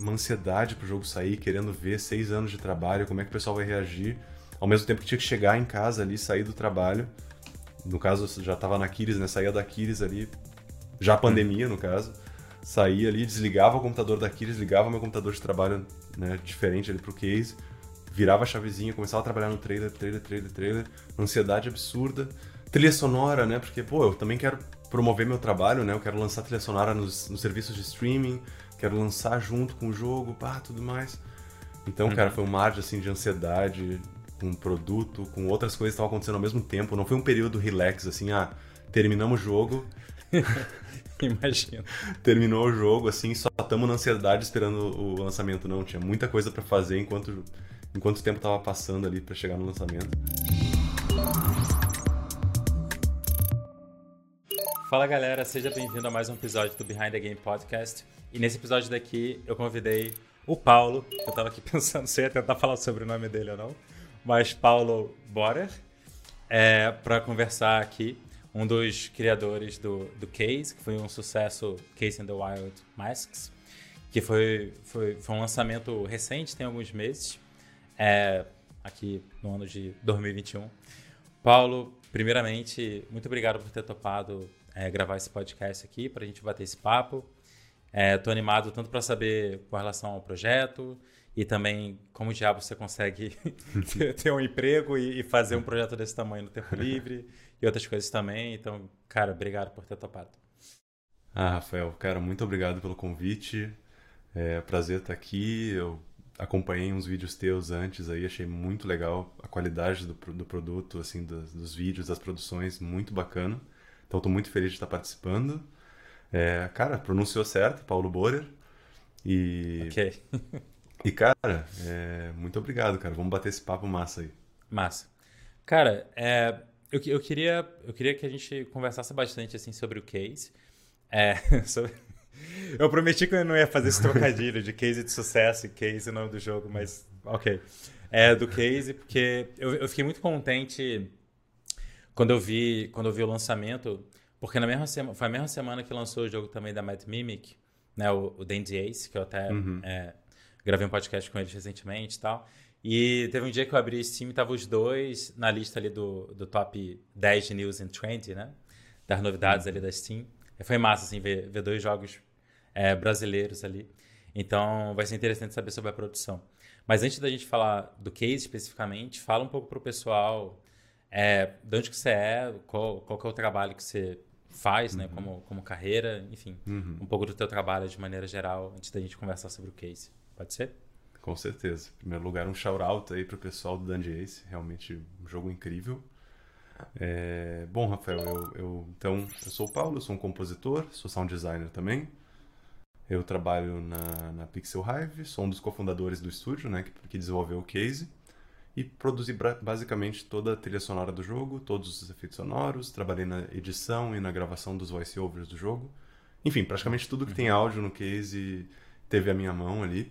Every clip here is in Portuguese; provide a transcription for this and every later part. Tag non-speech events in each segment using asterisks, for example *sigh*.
uma ansiedade pro jogo sair, querendo ver seis anos de trabalho, como é que o pessoal vai reagir. Ao mesmo tempo que tinha que chegar em casa ali, sair do trabalho. No caso, eu já tava na Kiris, né? Saía da Kiris ali, já pandemia, no caso. Saía ali, desligava o computador da Kiris, ligava meu computador de trabalho né, diferente ali pro case, virava a chavezinha, começava a trabalhar no trailer, trailer, trailer, trailer. Ansiedade absurda. Trilha sonora, né? Porque, pô, eu também quero promover meu trabalho, né? Eu quero lançar trilha sonora nos, nos serviços de streaming, quero lançar junto com o jogo, pá, tudo mais. Então, uhum. cara, foi um mar de, assim, de ansiedade, com o produto, com outras coisas que estavam acontecendo ao mesmo tempo. Não foi um período relax, assim, ah, terminamos o jogo. *laughs* Imagina. Terminou o jogo, assim, só estamos na ansiedade esperando o lançamento. Não, tinha muita coisa para fazer enquanto, enquanto o tempo tava passando ali para chegar no lançamento. Fala galera, seja bem-vindo a mais um episódio do Behind the Game Podcast. E nesse episódio daqui eu convidei o Paulo, eu tava aqui *laughs* pensando se ia tentar falar sobre o nome dele ou não mas Paulo Borer, é, para conversar aqui. Um dos criadores do, do Case, que foi um sucesso, Case in the Wild Masks, que foi, foi, foi um lançamento recente, tem alguns meses, é, aqui no ano de 2021. Paulo, primeiramente, muito obrigado por ter topado é, gravar esse podcast aqui, para a gente bater esse papo. Estou é, animado tanto para saber com relação ao projeto, e também como diabo você consegue *laughs* ter, um emprego e, fazer um projeto desse tamanho no tempo livre e outras coisas também. Então, cara, obrigado por ter topado. Ah, Rafael, cara, muito obrigado pelo convite. É prazer estar aqui. Eu acompanhei uns vídeos teus antes aí, achei muito legal a qualidade do, do produto, assim, dos, dos vídeos, das produções, muito bacana. Então, estou muito feliz de estar participando. É, cara, pronunciou certo, Paulo Borer. E Ok. *laughs* E, cara, é... muito obrigado, cara. Vamos bater esse papo massa aí. Massa. Cara, é... eu, eu, queria, eu queria que a gente conversasse bastante assim, sobre o case. É... *laughs* sobre... Eu prometi que eu não ia fazer esse trocadilho de case de sucesso e case o nome do jogo, mas ok. É do case, porque eu, eu fiquei muito contente quando eu vi, quando eu vi o lançamento, porque na mesma semana, foi a mesma semana que lançou o jogo também da Mad Mimic, né, o, o Dandy Ace, que eu até uhum. é, Gravei um podcast com eles recentemente e tal. E teve um dia que eu abri Steam e tava os dois na lista ali do, do top 10 de news and trend, né? Das novidades ali da Steam. E foi massa, assim, ver, ver dois jogos é, brasileiros ali. Então, vai ser interessante saber sobre a produção. Mas antes da gente falar do case especificamente, fala um pouco pro pessoal é, de onde que você é, qual, qual que é o trabalho que você faz, né, uhum. né, como, como carreira, enfim, uhum. um pouco do teu trabalho de maneira geral, antes da gente conversar sobre o case. Pode ser? Com certeza. Em primeiro lugar, um shout-out aí pro pessoal do Dungeon Ace. Realmente um jogo incrível. É... Bom, Rafael, eu, eu, então, eu sou o Paulo, eu sou um compositor, sou sound designer também. Eu trabalho na, na Pixel Hive, sou um dos cofundadores do estúdio, né, que, que desenvolveu o Case. E produzi basicamente toda a trilha sonora do jogo, todos os efeitos sonoros, trabalhei na edição e na gravação dos voiceovers do jogo. Enfim, praticamente tudo que tem uhum. áudio no Case teve a minha mão ali.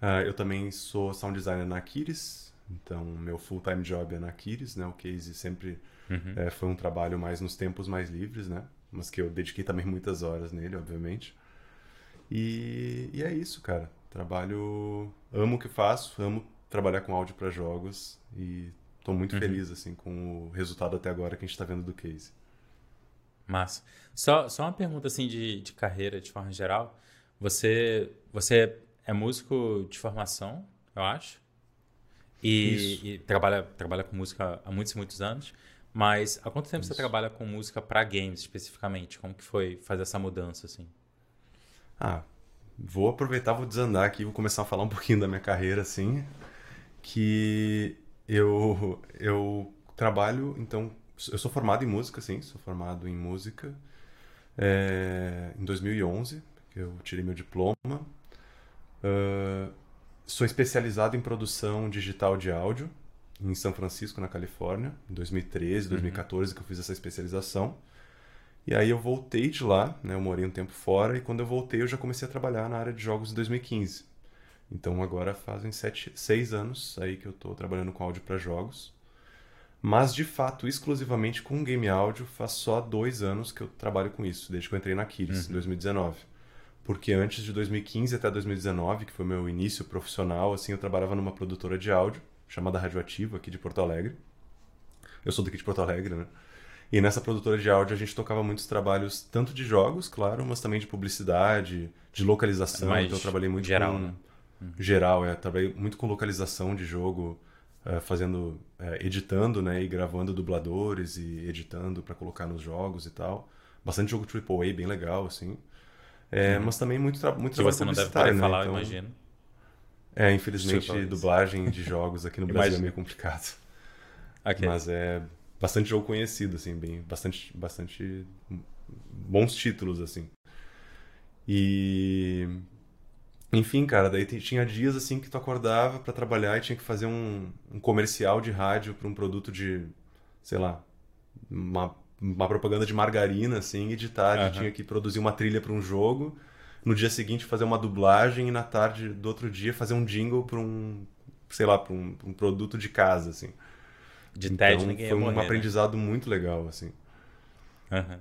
Uh, eu também sou sound designer na Aquiles, então meu full-time job é na Aquiles, né? O Case sempre uhum. é, foi um trabalho mais nos tempos mais livres, né? Mas que eu dediquei também muitas horas nele, obviamente. E, e é isso, cara. Trabalho, amo o que faço, amo trabalhar com áudio para jogos e estou muito uhum. feliz assim com o resultado até agora que a gente está vendo do Case. Massa. Só, só uma pergunta assim de, de carreira de forma geral. Você, você é músico de formação, eu acho. E, e, trabalha, trabalha com música há muitos, muitos anos. Mas há quanto tempo Isso. você trabalha com música para games especificamente? Como que foi fazer essa mudança assim? Ah, vou aproveitar, vou desandar aqui, vou começar a falar um pouquinho da minha carreira assim, que eu eu trabalho, então eu sou formado em música, sim, sou formado em música é, em 2011, eu tirei meu diploma Uh, sou especializado em produção digital de áudio em São Francisco, na Califórnia, em 2013, 2014 uhum. que eu fiz essa especialização. E aí eu voltei de lá, né? Eu morei um tempo fora e quando eu voltei eu já comecei a trabalhar na área de jogos em 2015. Então agora fazem sete, seis anos aí que eu estou trabalhando com áudio para jogos. Mas de fato, exclusivamente com game áudio, faz só dois anos que eu trabalho com isso, desde que eu entrei na Kiris, uhum. em 2019. porque antes de 2015 até 2019, que foi meu início profissional, assim, eu trabalhava numa produtora de áudio chamada Radioativo aqui de Porto Alegre. Eu sou daqui de Porto Alegre, né? E nessa produtora de áudio a gente tocava muitos trabalhos, tanto de jogos, claro, mas também de publicidade, de localização. Então eu trabalhei muito geral, com. né? Geral, é. Trabalhei muito com localização de jogo, eh, fazendo. eh, editando, né? E gravando dubladores e editando para colocar nos jogos e tal. Bastante jogo AAA, bem legal, assim. É, Mas também muito, tra muito Que trabalho você não deve poder né? falar, Então, imagino. É, infelizmente, dublagem de *laughs* jogos aqui no Brasil é Imagina. meio complicado. Ok. Mas é bastante jogo conhecido, assim, bem, bastante, bastante bons títulos, assim. E enfim, cara, daí tinha dias assim que tu acordava pra trabalhar e tinha que fazer um, um comercial de rádio pra um produto de, sei lá, uma, uma propaganda de margarina, assim, e de tarde Aham. tinha que produzir uma trilha pra um jogo, no dia seguinte fazer uma dublagem e na tarde do outro dia fazer um jingle pra um, sei lá, pra um, um produto de casa, assim. De Então, ninguém ia foi um morrer, né? aprendizado muito legal, assim. Aham.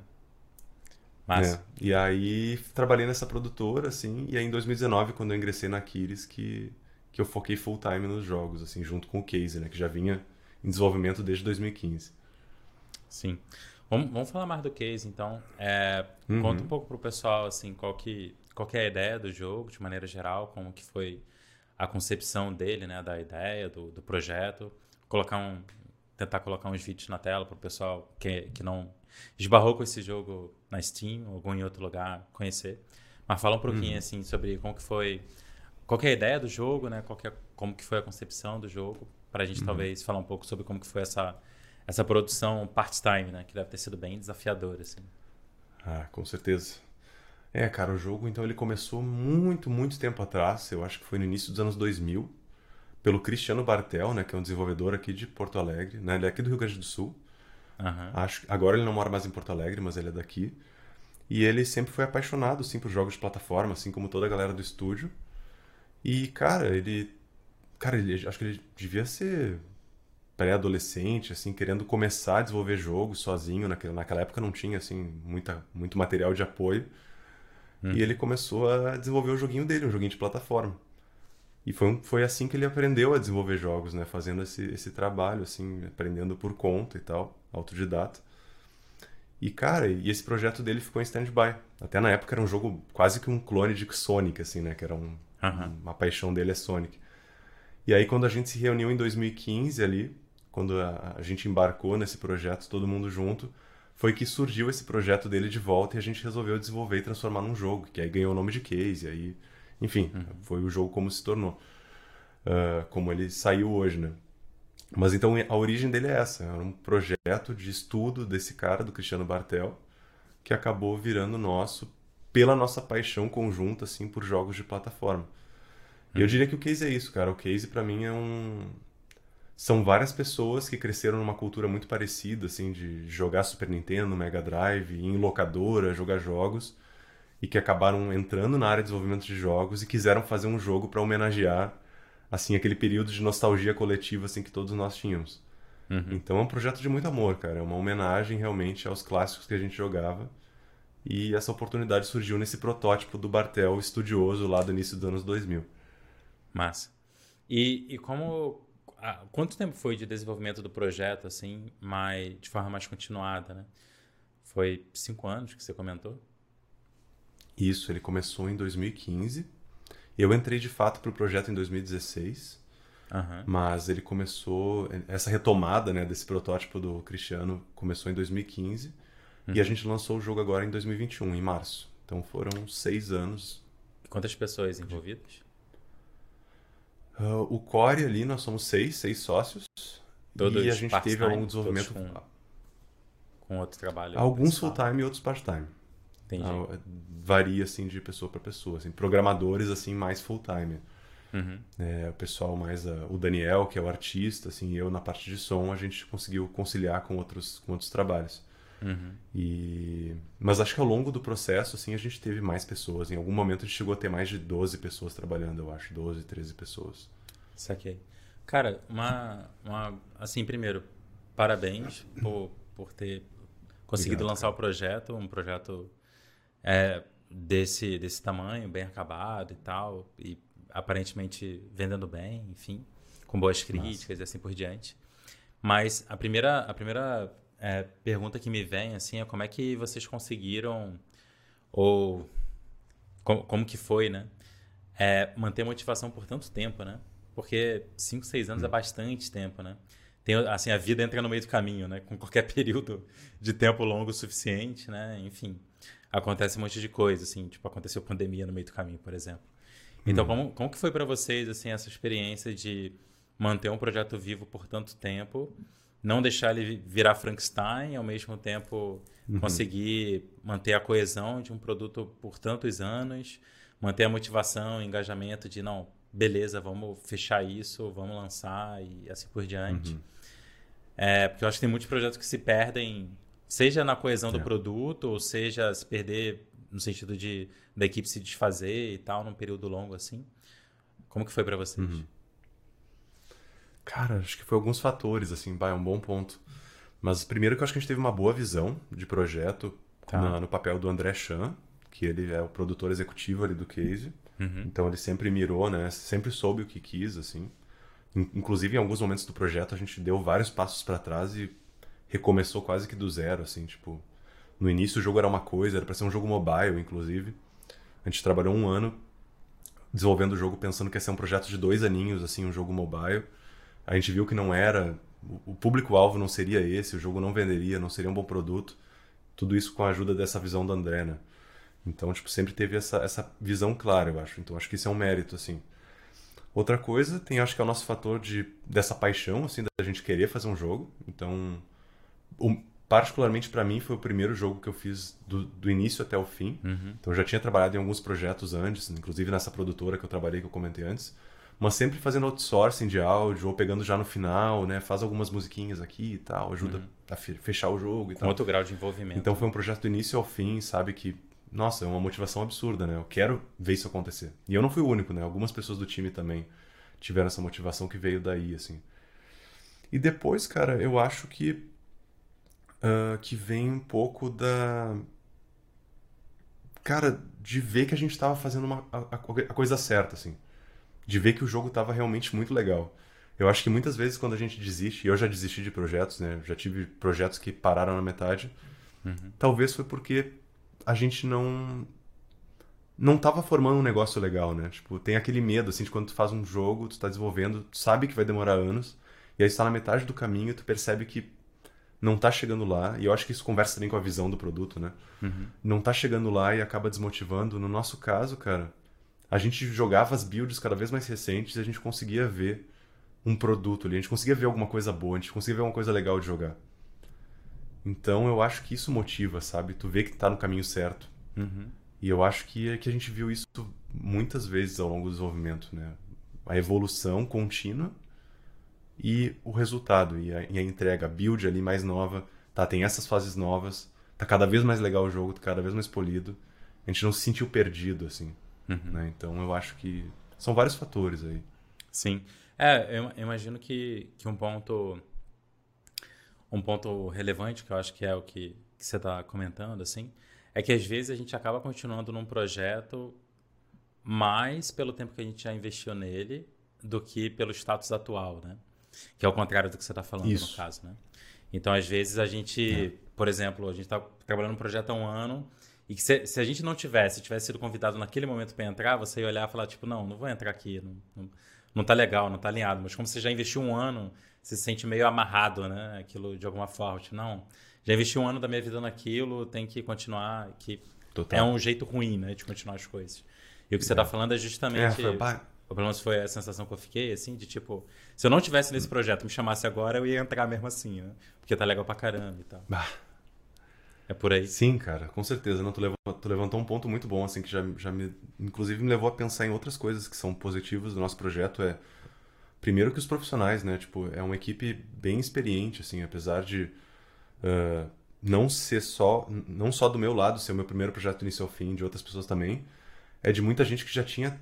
É. E aí trabalhei nessa produtora, assim, e aí em 2019, quando eu ingressei na Aquiles, que, que eu foquei full time nos jogos, assim, junto com o Casey, né, que já vinha em desenvolvimento desde 2015. Sim. Vamos, vamos falar mais do case, então. É, Uhum. Conta um pouco pro pessoal, assim, qual que, qual que é a ideia do jogo, de maneira geral, como que foi a concepção dele, né, da ideia, do, do projeto. Colocar um, tentar colocar uns vídeos na tela pro pessoal que, que não esbarrou com esse jogo na Steam ou algum em outro lugar conhecer. Mas fala um pouquinho, assim, sobre como que foi, qual que é a ideia do jogo, né, qual que é, como que foi a concepção do jogo, pra gente talvez falar um pouco sobre como que foi essa essa produção part-time, né? Que deve ter sido bem desafiadora, assim. Ah, com certeza. É, cara, o jogo, então, ele começou muito, muito tempo atrás, eu acho que foi no início dos anos 2000, pelo Cristiano Bartel, né, que é um desenvolvedor aqui de Porto Alegre, né, ele é aqui do Rio Grande do Sul, Aham. Acho, agora ele não mora mais em Porto Alegre, mas ele é daqui. E ele sempre foi apaixonado, assim, por jogos de plataforma, assim como toda a galera do estúdio. E, cara, ele... Cara, ele, acho que ele devia ser pré-adolescente, assim, querendo começar a desenvolver jogo sozinho. Naquela, naquela época não tinha, assim, muita, muito material de apoio. E ele começou a desenvolver o joguinho dele, um joguinho de plataforma. E foi, um- foi assim que ele aprendeu a desenvolver jogos, né? Fazendo esse, esse trabalho, assim, aprendendo por conta e tal, autodidata. E, cara, e esse projeto dele ficou em stand-by. Até na época era um jogo quase que um clone de Sonic, assim, né? Que era um, uma paixão dele é Sonic. E aí, quando a gente se reuniu em 2015 ali, quando a, a gente embarcou nesse projeto, todo mundo junto, foi que surgiu esse projeto dele de volta e a gente resolveu desenvolver e transformar num jogo, que aí ganhou o nome de Case, e aí, enfim, foi o jogo como se tornou, Ah, como ele saiu hoje, né? Mas então a origem dele é essa, era um projeto de estudo desse cara, do Cristiano Bartel, que acabou virando nosso pela nossa paixão conjunta assim por jogos de plataforma. E eu diria que o Case é isso, cara. O Case pra mim é um são várias pessoas que cresceram numa cultura muito parecida assim de jogar Super Nintendo, Mega Drive, ir em locadora, jogar jogos e que acabaram entrando na área de desenvolvimento de jogos e quiseram fazer um jogo para homenagear assim aquele período de nostalgia coletiva assim que todos nós tínhamos. Então é um projeto de muito amor, cara. É uma homenagem realmente aos clássicos que a gente jogava. E essa oportunidade surgiu nesse protótipo do Bartel estudioso lá do início dos anos 2000. Massa. E, e como... ah, quanto tempo foi de desenvolvimento do projeto, assim, mais, de forma mais continuada, né? Foi cinco anos que você comentou? Isso, ele começou em 2015. Eu entrei de fato para o projeto em 2016, Aham. mas ele começou. Essa retomada né, desse protótipo do Cristiano começou em 2015 e a gente lançou o jogo agora em 2021, em março. Então foram seis anos. E Quantas pessoas envolvidas? Ah, o core ali, nós somos seis, seis sócios. Todos e a gente teve ao longo do part-time? desenvolvimento Todos Com outro trabalho alguns full-time e outros part-time. Entendi. Ah, varia assim de pessoa para pessoa, assim, programadores assim mais full-time. Uhum. É, o pessoal mais ah, o Daniel, que é o artista, assim, eu na parte de som, a gente conseguiu conciliar com outros com outros trabalhos. Uhum. E mas acho que ao longo do processo assim a gente teve mais pessoas. Em algum momento a gente chegou a ter mais de 12 pessoas trabalhando, eu acho, 12, 13 pessoas. Saquei. Cara, uma, uma. Assim, primeiro, parabéns por, por ter conseguido Obrigado, lançar o projeto. Um projeto é, desse, desse tamanho, bem acabado e tal, e aparentemente vendendo bem, enfim, com boas críticas Nossa. e assim por diante. Mas a primeira, a primeira é, pergunta que me vem assim é como é que vocês conseguiram ou como, como que foi, né? É, manter motivação por tanto tempo, né? Porque 5, 6 anos hum. é bastante tempo, né? Tem, assim, a vida entra no meio do caminho, né? Com qualquer *laughs* período de tempo longo o suficiente, né? Enfim, acontece um monte de coisa, assim. Tipo, aconteceu pandemia no meio do caminho, por exemplo. Então, hum. como, como que foi para vocês, assim, essa experiência de manter um projeto vivo por tanto tempo, não deixar ele virar Frankenstein, ao mesmo tempo uhum. conseguir manter a coesão de um produto por tantos anos, manter a motivação, o engajamento de, não, beleza, vamos fechar isso, vamos lançar e assim por diante. Uhum. É, porque eu acho que tem muitos projetos que se perdem, seja na coesão é. do produto, ou seja se perder no sentido de da equipe se desfazer e tal, num período longo assim. Como que foi para vocês? Uhum. Cara, acho que foi alguns fatores, assim, vai, é um bom ponto. Mas primeiro que eu acho que a gente teve uma boa visão de projeto tá. na, no papel do André Chan, que ele é o produtor executivo ali do Case. Uhum. Então ele sempre mirou, né? Sempre soube o que quis, assim. Inclusive, em alguns momentos do projeto, a gente deu vários passos para trás e recomeçou quase que do zero, assim, tipo... No início o jogo era uma coisa, era para ser um jogo mobile, inclusive. A gente trabalhou um ano desenvolvendo o jogo pensando que ia ser um projeto de dois aninhos, assim, um jogo mobile. A gente viu que não era... O público-alvo não seria esse, o jogo não venderia, não seria um bom produto. Tudo isso com a ajuda dessa visão do André, né? Então, tipo, sempre teve essa, essa visão clara, eu acho. Então, acho que isso é um mérito, assim. Outra coisa, tem acho que é o nosso fator de dessa paixão, assim, da gente querer fazer um jogo. Então, um, particularmente para mim, foi o primeiro jogo que eu fiz do, do início até o fim. Uhum. Então, eu já tinha trabalhado em alguns projetos antes, inclusive nessa produtora que eu trabalhei, que eu comentei antes. Mas sempre fazendo outsourcing de áudio, ou pegando já no final, né? Faz algumas musiquinhas aqui e tal, ajuda uhum. a fechar o jogo e Com tal. outro grau de envolvimento. Então, foi um projeto do início ao fim, sabe? Que nossa, é uma motivação absurda, né? Eu quero ver isso acontecer. E eu não fui o único, né? Algumas pessoas do time também tiveram essa motivação que veio daí, assim. E depois, cara, eu acho que uh, que vem um pouco da cara de ver que a gente estava fazendo uma, a, a, coisa certa, assim, de ver que o jogo estava realmente muito legal. Eu acho que muitas vezes quando a gente desiste, e eu já desisti de projetos, né? Já tive projetos que pararam na metade. Uhum. Talvez foi porque a gente não não tava formando um negócio legal, né? Tipo, tem aquele medo, assim, de quando tu faz um jogo, tu tá desenvolvendo, tu sabe que vai demorar anos, e aí tu tá na metade do caminho e tu percebe que não tá chegando lá, e eu acho que isso conversa também com a visão do produto, né? Uhum. Não tá chegando lá e acaba desmotivando. No nosso caso, cara, a gente jogava as builds cada vez mais recentes e a gente conseguia ver um produto ali, a gente conseguia ver alguma coisa boa, a gente conseguia ver alguma coisa legal de jogar. Então eu acho que isso motiva, sabe? Tu vê que tá no caminho certo. Uhum. E eu acho que, que a gente viu isso muitas vezes ao longo do desenvolvimento, né? A evolução contínua e o resultado, e a, e a entrega, a build ali mais nova, tá? Tem essas fases novas, tá cada vez mais legal o jogo, tá cada vez mais polido. A gente não se sentiu perdido, assim. Uhum. Né? Então eu acho que são vários fatores aí. Sim. É, eu imagino que, que um ponto um ponto relevante, que eu acho que é o que, que você está comentando, assim, é que às vezes a gente acaba continuando num projeto mais pelo tempo que a gente já investiu nele do que pelo status atual, né? Que é o contrário do que você está falando Isso. no caso, né? Então, às vezes, a gente, é. por exemplo, a gente está trabalhando no projeto há um ano e que se, se, a gente não tivesse, tivesse sido convidado naquele momento para entrar, você ia olhar e falar, tipo, não, não vou entrar aqui, não, não, não tá legal, não tá alinhado. Mas como você já investiu um ano, você se sente meio amarrado, né? Aquilo de alguma forma. Tipo, não, já investi um ano da minha vida naquilo, tem que continuar. Que Total. é um jeito ruim, né? De continuar as coisas. E o que você está falando é justamente. É, foi... Pelo menos foi a sensação que eu fiquei, assim, de tipo, se eu não tivesse nesse projeto, me chamasse agora, eu ia entrar mesmo assim, né? Porque tá legal pra caramba e tal. Bah. É por aí. Sim, cara, com certeza. Não, tu, levantou, tu levantou um ponto muito bom, assim, que já, já me. Inclusive me levou a pensar em outras coisas que são positivas do nosso projeto. É. Primeiro que os profissionais, né? Tipo, é uma equipe bem experiente, assim, apesar de. Uh, não ser só. Não só do meu lado ser o meu primeiro projeto início ao fim, de outras pessoas também. É de muita gente que já tinha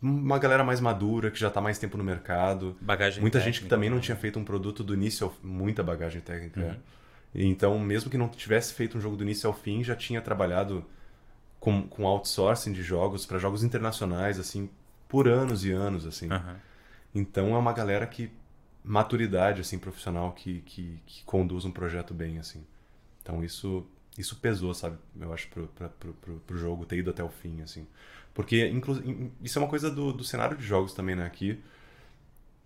uma galera mais madura, que já está mais tempo no mercado. Bagagem Muita técnica, gente que também não tinha feito um produto do início ao muita bagagem técnica. Uhum. É. Então, mesmo que não tivesse feito um jogo do início ao fim, já tinha trabalhado com, com outsourcing de jogos para jogos internacionais, assim, por anos e anos, assim. Aham. Então é uma galera que maturidade assim profissional que, que, que conduz um projeto bem assim. Então isso isso pesou, sabe? Eu acho pro, pra, pro, pro, pro jogo ter ido até o fim assim. Porque isso é uma coisa do, do cenário de jogos também, né? Aqui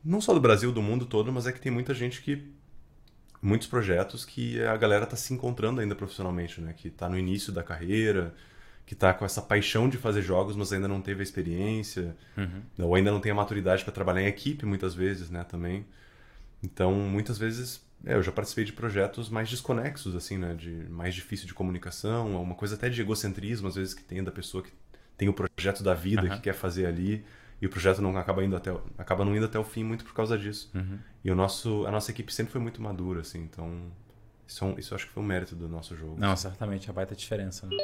não só do Brasil, do mundo todo, mas é que tem muita gente que muitos projetos que a galera tá se encontrando ainda profissionalmente, né? Que tá no início da carreira, que tá com essa paixão de fazer jogos, mas ainda não teve a experiência, ou ainda não tem a maturidade para trabalhar em equipe muitas vezes, né, também. Então, muitas vezes, é, eu já participei de projetos mais desconexos, assim, né, de mais difícil de comunicação, uma coisa até de egocentrismo, às vezes que tem da pessoa que tem o projeto da vida Aham. que quer fazer ali e o projeto não acaba indo até acaba não indo até o fim muito por causa disso. E o nosso a nossa equipe sempre foi muito madura, assim, então isso, é isso acho que foi um mérito do nosso jogo. Não, certamente, é baita diferença. Né?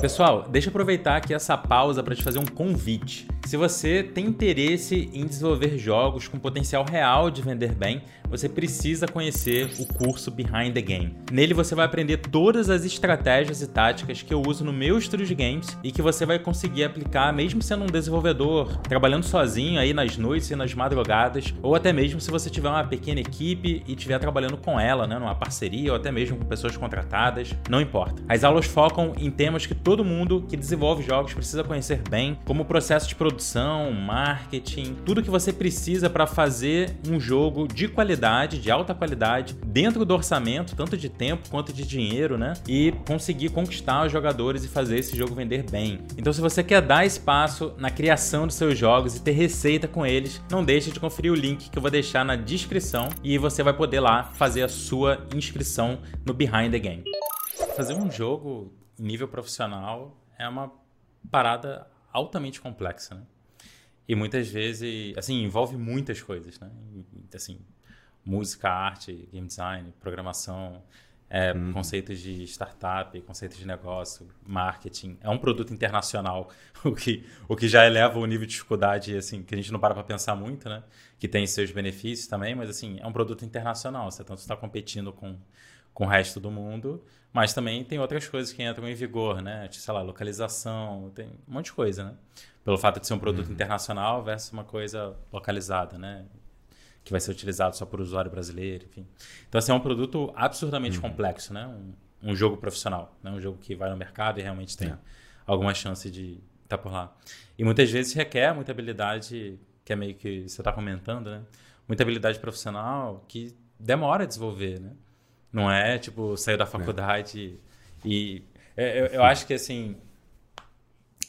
Pessoal, deixa eu aproveitar aqui essa pausa para te fazer um convite. Se você tem interesse em desenvolver jogos com potencial real de vender bem, você precisa conhecer o curso Behind the Game. Nele você vai aprender todas as estratégias e táticas que eu uso no meu estúdio de games e que você vai conseguir aplicar mesmo sendo um desenvolvedor, trabalhando sozinho aí nas noites e nas madrugadas, ou até mesmo se você tiver uma pequena equipe e estiver trabalhando com ela, né, numa parceria ou até mesmo com pessoas contratadas, não importa. As aulas focam em temas que todo mundo que desenvolve jogos precisa conhecer bem, como o processo de produção, marketing, tudo que você precisa para fazer um jogo de qualidade, de alta qualidade, dentro do orçamento, tanto de tempo quanto de dinheiro, né? E conseguir conquistar os jogadores e fazer esse jogo vender bem. Então, se você quer dar espaço na criação dos seus jogos e ter receita com eles, não deixe de conferir o link que eu vou deixar na descrição e você vai poder lá fazer a sua inscrição no Behind the Game. Fazer um jogo em nível profissional é uma parada altamente complexa, né? E muitas vezes, assim, envolve muitas coisas, né? Assim, música, arte, game design, programação, é, conceitos de startup, conceitos de negócio, marketing. É um produto internacional, *laughs* o que, o que já eleva o nível de dificuldade, assim, que a gente não para para pensar muito, né? Que tem seus benefícios também, mas, assim, é um produto internacional. Você tanto está competindo com, com o resto do mundo, mas também tem outras coisas que entram em vigor, né? Sei lá, localização, tem um monte de coisa, né? Pelo fato de ser um produto internacional versus uma coisa localizada, né? Que vai ser utilizado só por usuário brasileiro, enfim. Então, assim, é um produto absurdamente complexo, né? Um, um jogo profissional, né? Um jogo que vai no mercado e realmente tem É. alguma chance de estar por lá. E muitas vezes requer muita habilidade, que é meio que você está comentando, né? Muita habilidade profissional que demora a desenvolver, né? Não é tipo sair da faculdade e é, eu, eu acho que assim,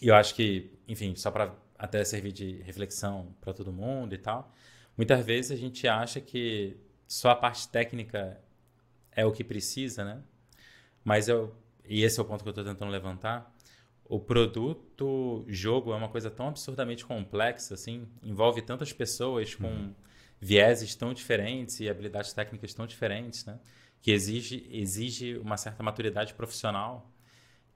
eu acho que, enfim, só para até servir de reflexão para todo mundo e tal. Muitas vezes a gente acha que só a parte técnica é o que precisa, né? Mas eu e esse é o ponto que eu estou tentando levantar. O produto jogo é uma coisa tão absurdamente complexa, assim, envolve tantas pessoas com vieses tão diferentes e habilidades técnicas tão diferentes, né? Que exige, exige uma certa maturidade profissional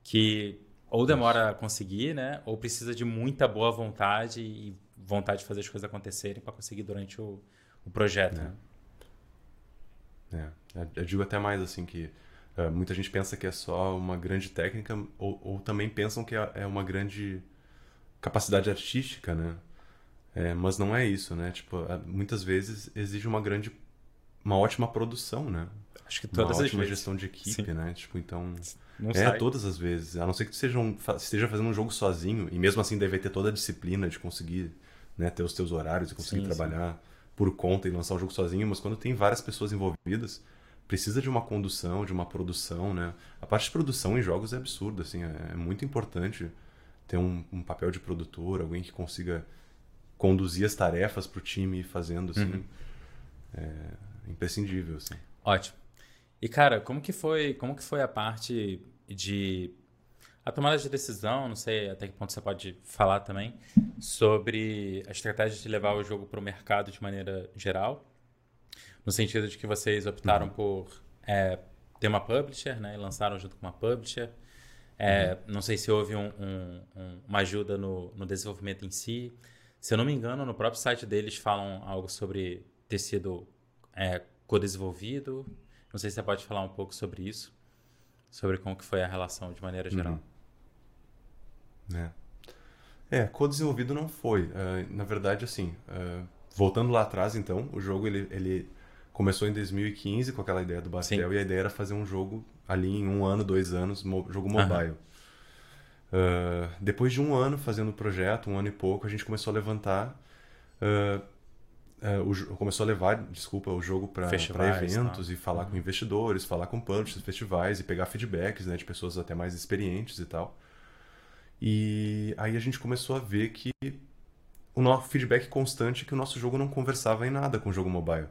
que ou demora a conseguir, né? Ou precisa de muita boa vontade e vontade de fazer as coisas acontecerem para conseguir durante o, o projeto, né? É, eu digo até mais assim que eh, muita gente pensa que é só uma grande técnica ou, ou também pensam que é é uma grande capacidade artística, né? É, mas não é isso, né? Tipo, muitas vezes exige uma grande, uma ótima produção, né? Acho que Uma todas as ótima vezes. gestão de equipe, Sim. né? Tipo, então Não é sai. todas as vezes, a não ser que tu seja um, esteja fazendo um jogo sozinho e mesmo assim deve ter toda a disciplina de conseguir, né, ter os teus horários e conseguir Sim, trabalhar por conta e lançar o jogo sozinho, mas quando tem várias pessoas envolvidas, precisa de uma condução, de uma produção, né? A parte de produção em jogos é absurda, assim, é, é muito importante ter um, um papel de produtor, alguém que consiga conduzir as tarefas pro time e ir fazendo, assim, Uhum. é imprescindível, assim. Ótimo. E cara, como que foi, como que foi a parte de a tomada de decisão, não sei até que ponto você pode falar também sobre a estratégia de levar o jogo para o mercado de maneira geral, no sentido de que vocês optaram por é, ter uma publisher, né, e lançaram junto com uma publisher. É, Não sei se houve um- um- um- uma ajuda no, no desenvolvimento em si. Se eu não me engano, no próprio site deles falam algo sobre ter sido é, co-desenvolvido. Não sei se você pode falar um pouco sobre isso, sobre como que foi a relação de maneira geral. Uhum. Né? É, co-desenvolvido não foi. Uh, na verdade, assim, uh, voltando lá atrás, então, o jogo ele, ele começou em 2015 com aquela ideia do Bastel Sim. e a ideia era fazer um jogo ali em um ano, dois anos, mo jogo mobile. Uhum. Uh, depois de um ano fazendo o projeto, um ano e pouco, a gente começou a levantar uh, o, começou a levar, desculpa, o jogo para eventos tá. e falar uhum. com investidores, falar com publishers, festivais e pegar feedbacks né, de pessoas até mais experientes e tal. E aí a gente começou a ver que o nosso feedback constante é que o nosso jogo não conversava em nada com o jogo mobile.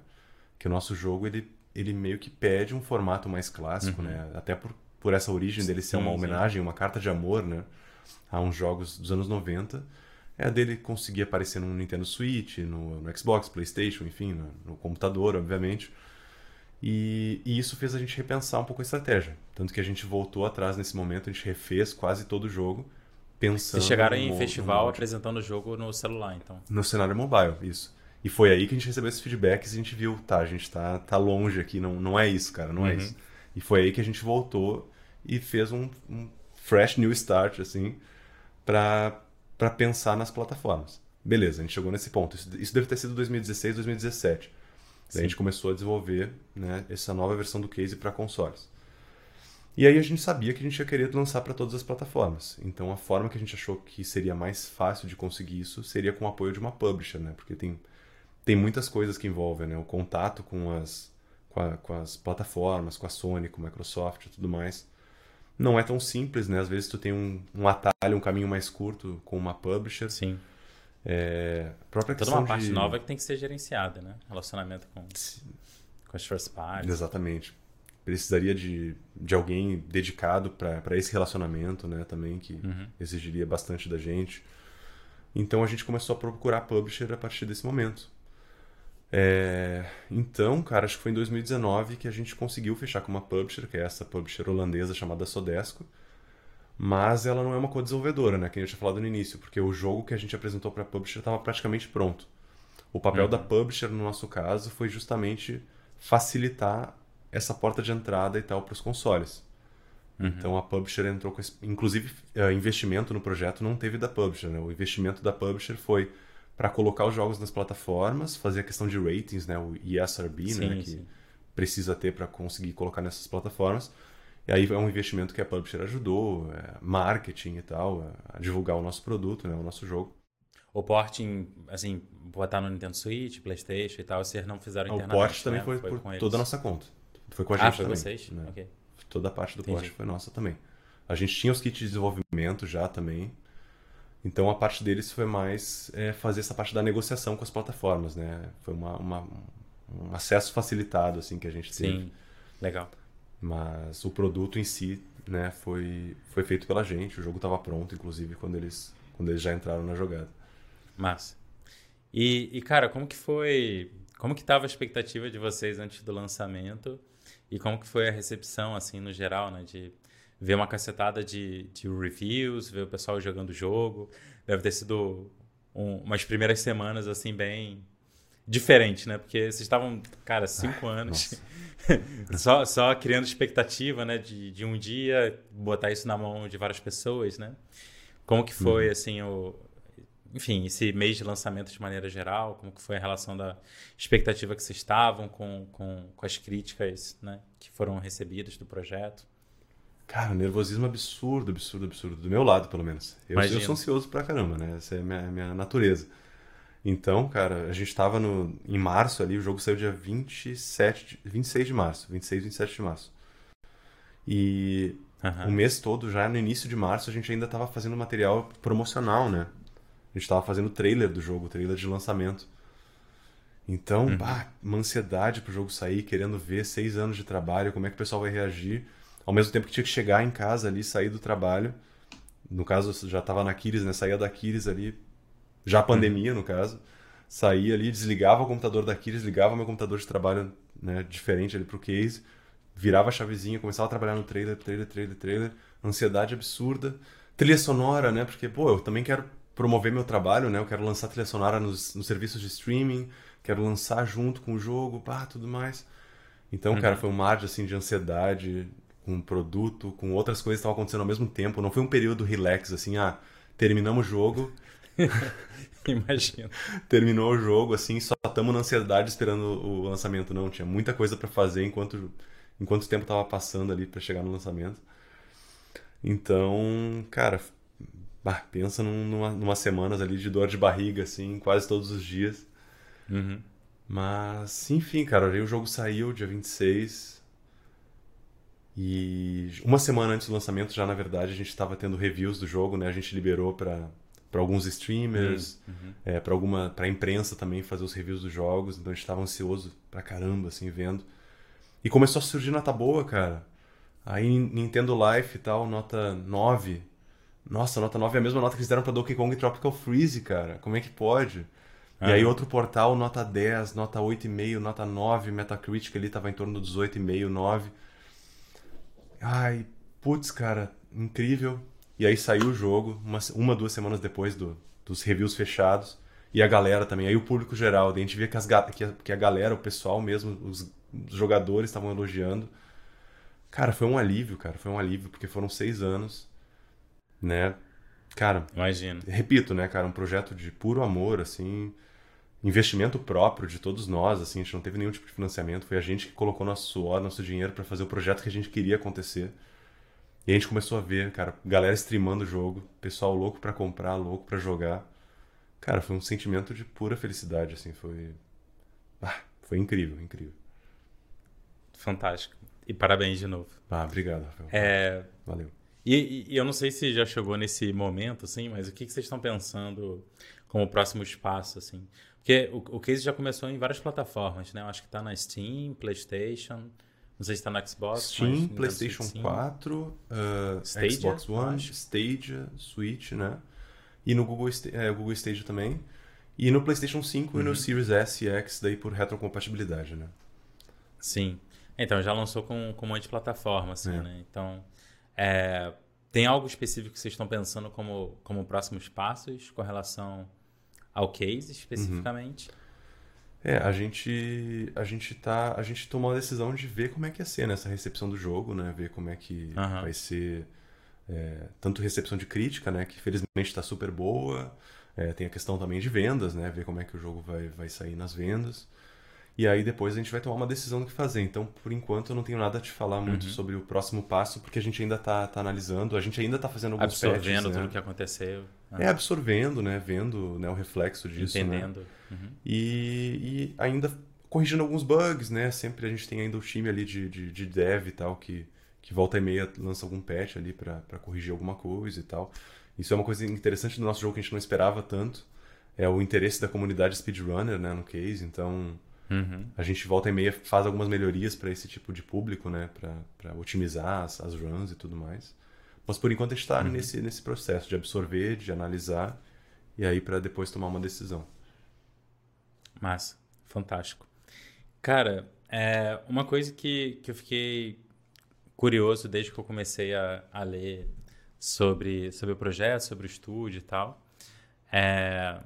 Que o nosso jogo ele, ele meio que pede um formato mais clássico, uhum. né? Até por, por essa origem dele ser sim, uma homenagem, sim. uma carta de amor, né? A uns jogos dos anos 90 é a dele conseguir aparecer no Nintendo Switch, no, no Xbox, PlayStation, enfim, no, no computador, obviamente. E, e, isso fez a gente repensar um pouco a estratégia. Tanto que a gente voltou atrás nesse momento, a gente refez quase todo o jogo, pensando. Vocês chegaram em no, festival no apresentando o jogo no celular, então. No cenário mobile, isso. E foi aí que a gente recebeu esses feedbacks e a gente viu, tá, a gente tá, tá longe aqui, não, não é isso, cara, não é uhum. é isso. E foi aí que a gente voltou e fez um, um fresh new start, assim, para pensar nas plataformas. Beleza, a gente chegou nesse ponto. Isso, isso deve ter sido 2016, 2017. Daí a gente começou a desenvolver né, essa nova versão do case para consoles. E aí a gente sabia que a gente ia querer lançar para todas as plataformas. Então a forma que a gente achou que seria mais fácil de conseguir isso seria com o apoio de uma publisher, né? Porque tem, tem muitas coisas que envolvem, né? O contato com as, com, a, com as plataformas, com a Sony, com a Microsoft e tudo mais não é tão simples, né? Às vezes tu tem um, um atalho, um caminho mais curto com uma publisher. Sim. É, própria Toda uma parte de... nova que tem que ser gerenciada, né? Relacionamento com, com as first parties. Exatamente. Precisaria de, de alguém dedicado para esse relacionamento, né? Também, que uhum. exigiria bastante da gente. Então a gente começou a procurar publisher a partir desse momento. É, então, cara, acho que foi em 2019 que a gente conseguiu fechar com uma publisher, que é essa publisher holandesa chamada Sodesco. Mas ela não é uma co-desenvolvedora, né? Que a gente tinha falado no início, porque o jogo que a gente apresentou para a publisher estava praticamente pronto. O papel uhum. da publisher, no nosso caso, foi justamente facilitar essa porta de entrada e tal para os consoles. Uhum. Então a publisher entrou com. Esse, inclusive, uh, investimento no projeto não teve da publisher, né? O investimento da publisher foi para colocar os jogos nas plataformas, fazer a questão de ratings, né, o ESRB, sim, né, que sim. precisa ter para conseguir colocar nessas plataformas. E aí é um investimento que a publisher ajudou, é, marketing e tal, é, a divulgar o nosso produto, né, o nosso jogo. O porting, assim, botar no Nintendo Switch, PlayStation e tal, vocês não fizeram internamente, O port também né? foi, foi, por toda a nossa conta. Foi com a ah, gente ah, foi também. vocês? Né? Okay. Toda a parte do Entendi. port foi nossa também. A gente tinha os kits de desenvolvimento já também, então a parte deles foi mais é, fazer essa parte da negociação com as plataformas, né? Foi uma, uma, um acesso facilitado assim que a gente teve. Sim, legal. Mas o produto em si, né, foi, foi feito pela gente. O jogo estava pronto, inclusive quando eles quando eles já entraram na jogada. Massa. E, e cara, como que foi? Como que estava a expectativa de vocês antes do lançamento? E como que foi a recepção assim no geral, né? De ver uma cacetada de, de reviews, ver o pessoal jogando o jogo. Deve ter sido um, umas primeiras semanas, assim, bem diferente, né? Porque vocês estavam, cara, cinco ah, anos *laughs* só, só criando expectativa, né? De, de um dia botar isso na mão de várias pessoas, né? Como que foi, uhum. assim, o... Enfim, esse mês de lançamento de maneira geral, como que foi a relação da expectativa que vocês estavam com, com, com as críticas né, que foram recebidas do projeto? Cara, nervosismo absurdo, absurdo, absurdo. Do meu lado, pelo menos. Eu, eu sou ansioso pra caramba, né? Essa é a minha, minha natureza. Então, cara, a gente tava no, em março ali, o jogo saiu dia 27, 26 de março. 26, 27 de março. E uhum. o mês todo, já no início de março, a gente ainda tava fazendo material promocional, né? A gente tava fazendo trailer do jogo, trailer de lançamento. Então, uhum. bah, uma ansiedade pro jogo sair, querendo ver seis anos de trabalho, como é que o pessoal vai reagir ao mesmo tempo que tinha que chegar em casa ali, sair do trabalho. No caso, já estava na Kiris, né? Saía da Kiris ali, já pandemia, no caso. Saía ali, desligava o computador da Kiris, ligava meu computador de trabalho né, diferente ali pro case, virava a chavezinha, começava a trabalhar no trailer, trailer, trailer, trailer. Ansiedade absurda. Trilha sonora, né? Porque, pô, eu também quero promover meu trabalho, né? Eu quero lançar trilha sonora nos, nos serviços de streaming, quero lançar junto com o jogo, pá, tudo mais. Então, uhum. cara, foi um mar de, assim, de ansiedade, com produto, com outras coisas que estavam acontecendo ao mesmo tempo. Não foi um período relax, assim, ah, terminamos o jogo. *laughs* Imagina. Terminou o jogo, assim, só estamos na ansiedade esperando o lançamento. Não, tinha muita coisa para fazer enquanto, enquanto o tempo tava passando ali para chegar no lançamento. Então, cara, bah, pensa numa, numa semanas ali de dor de barriga, assim, quase todos os dias. Uhum. Mas, enfim, cara, aí o jogo saiu dia 26. E uma semana antes do lançamento, já na verdade, a gente estava tendo reviews do jogo, né? A gente liberou para para alguns streamers, Uhum. é, para alguma para imprensa também fazer os reviews dos jogos, então a gente estava ansioso pra caramba assim vendo. E começou a surgir nota boa, cara. Aí Nintendo Life e tal, nota 9. Nossa, nota 9 é a mesma nota que eles deram pra Donkey Kong Tropical Freeze, cara. Como é que pode? E aí outro portal, nota 10, nota 8,5, nota 9, Metacritic ali tava em torno dos 8,5, 9. Ai, putz, cara, incrível. E aí saiu o jogo, uma, uma duas semanas depois do- dos reviews fechados. E a galera também, aí o público geral. Daí a gente via que, as, que, a, que a galera, o pessoal mesmo, os, os jogadores estavam elogiando. Cara, foi um alívio, cara, foi um alívio, porque foram seis anos, né? Cara, repito, né, cara, um projeto de puro amor, assim, investimento próprio de todos nós, assim, a gente não teve nenhum tipo de financiamento, foi a gente que colocou nosso suor, nosso dinheiro pra fazer o projeto que a gente queria acontecer. E a gente começou a ver, cara, galera streamando o jogo, pessoal louco pra comprar, louco pra jogar. Cara, foi um sentimento de pura felicidade, assim, foi ah, foi incrível, incrível. Fantástico. E parabéns de novo. Ah, obrigado, Rafael. É, Valeu. E, e- eu não sei se já chegou nesse momento, assim, mas o que, que vocês estão pensando como próximo espaço, assim? Porque o, o case já começou em várias plataformas, né? Eu acho que tá na Steam, PlayStation, não sei se tá no Xbox. Steam, PlayStation sim. 4, uh, Stadia, Xbox One, acho. Stadia, Switch, né? E no Google, é, Google Stadia também. E no PlayStation 5 Uhum. e no Series S e X, daí por retrocompatibilidade, né? Sim. Então, já lançou com, com um monte de plataforma, assim, É. né? Então, é, tem algo específico que vocês estão pensando como, como próximos passos com relação ao case, especificamente? É, a gente a gente tá a gente tomou a decisão de ver como é que ia ser nessa recepção do jogo, né? Ver como é que Aham. vai ser é, tanto recepção de crítica, né? Que felizmente está super boa. É, tem a questão também de vendas, né? Ver como é que o jogo vai, vai sair nas vendas. E aí depois a gente vai tomar uma decisão do que fazer. Então, por enquanto, eu não tenho nada a te falar muito Uhum. sobre o próximo passo, porque a gente ainda tá, tá analisando, a gente ainda tá fazendo alguns Absorvendo patches, né? tudo que aconteceu. É, absorvendo, né? Vendo né, o reflexo disso, né? entendendo. Uhum. E, e ainda corrigindo alguns bugs, né? Sempre a gente tem ainda o time ali de, de, de dev e tal, que, que volta e meia lança algum patch ali pra corrigir alguma coisa e tal. Isso é uma coisa interessante do nosso jogo que a gente não esperava tanto. É o interesse da comunidade speedrunner, né, no case. Então, Uhum. a gente volta e meia faz algumas melhorias para esse tipo de público, né, pra otimizar as, as runs e tudo mais. Mas por enquanto a gente tá nesse, nesse processo de absorver, de analisar e aí para depois tomar uma decisão. Massa, fantástico. Cara, é, uma coisa que, que eu fiquei curioso desde que eu comecei a, a ler sobre, sobre o projeto, sobre o estúdio e tal, é,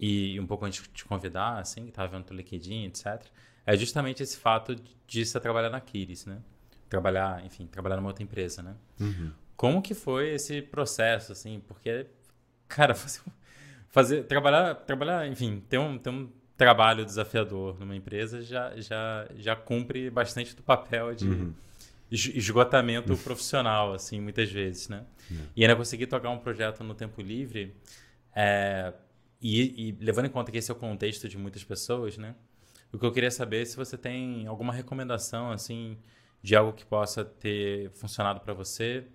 e um pouco antes de te convidar, assim, que tava vendo teu LinkedIn, etc., é justamente esse fato de você trabalhar na Kiris, né? Trabalhar, enfim, trabalhar numa outra empresa, né? Uhum. Como que foi esse processo, assim? Porque, cara, *laughs* fazer, fazer trabalhar, trabalhar, enfim, ter um, ter um trabalho desafiador numa empresa já, já, já cumpre bastante do papel de Uhum. es- esgotamento profissional, assim, muitas vezes, né? E ainda conseguir tocar um projeto no tempo livre, é, e, e levando em conta que esse é o contexto de muitas pessoas, né? O que eu queria saber é se você tem alguma recomendação, assim, de algo que possa ter funcionado para você,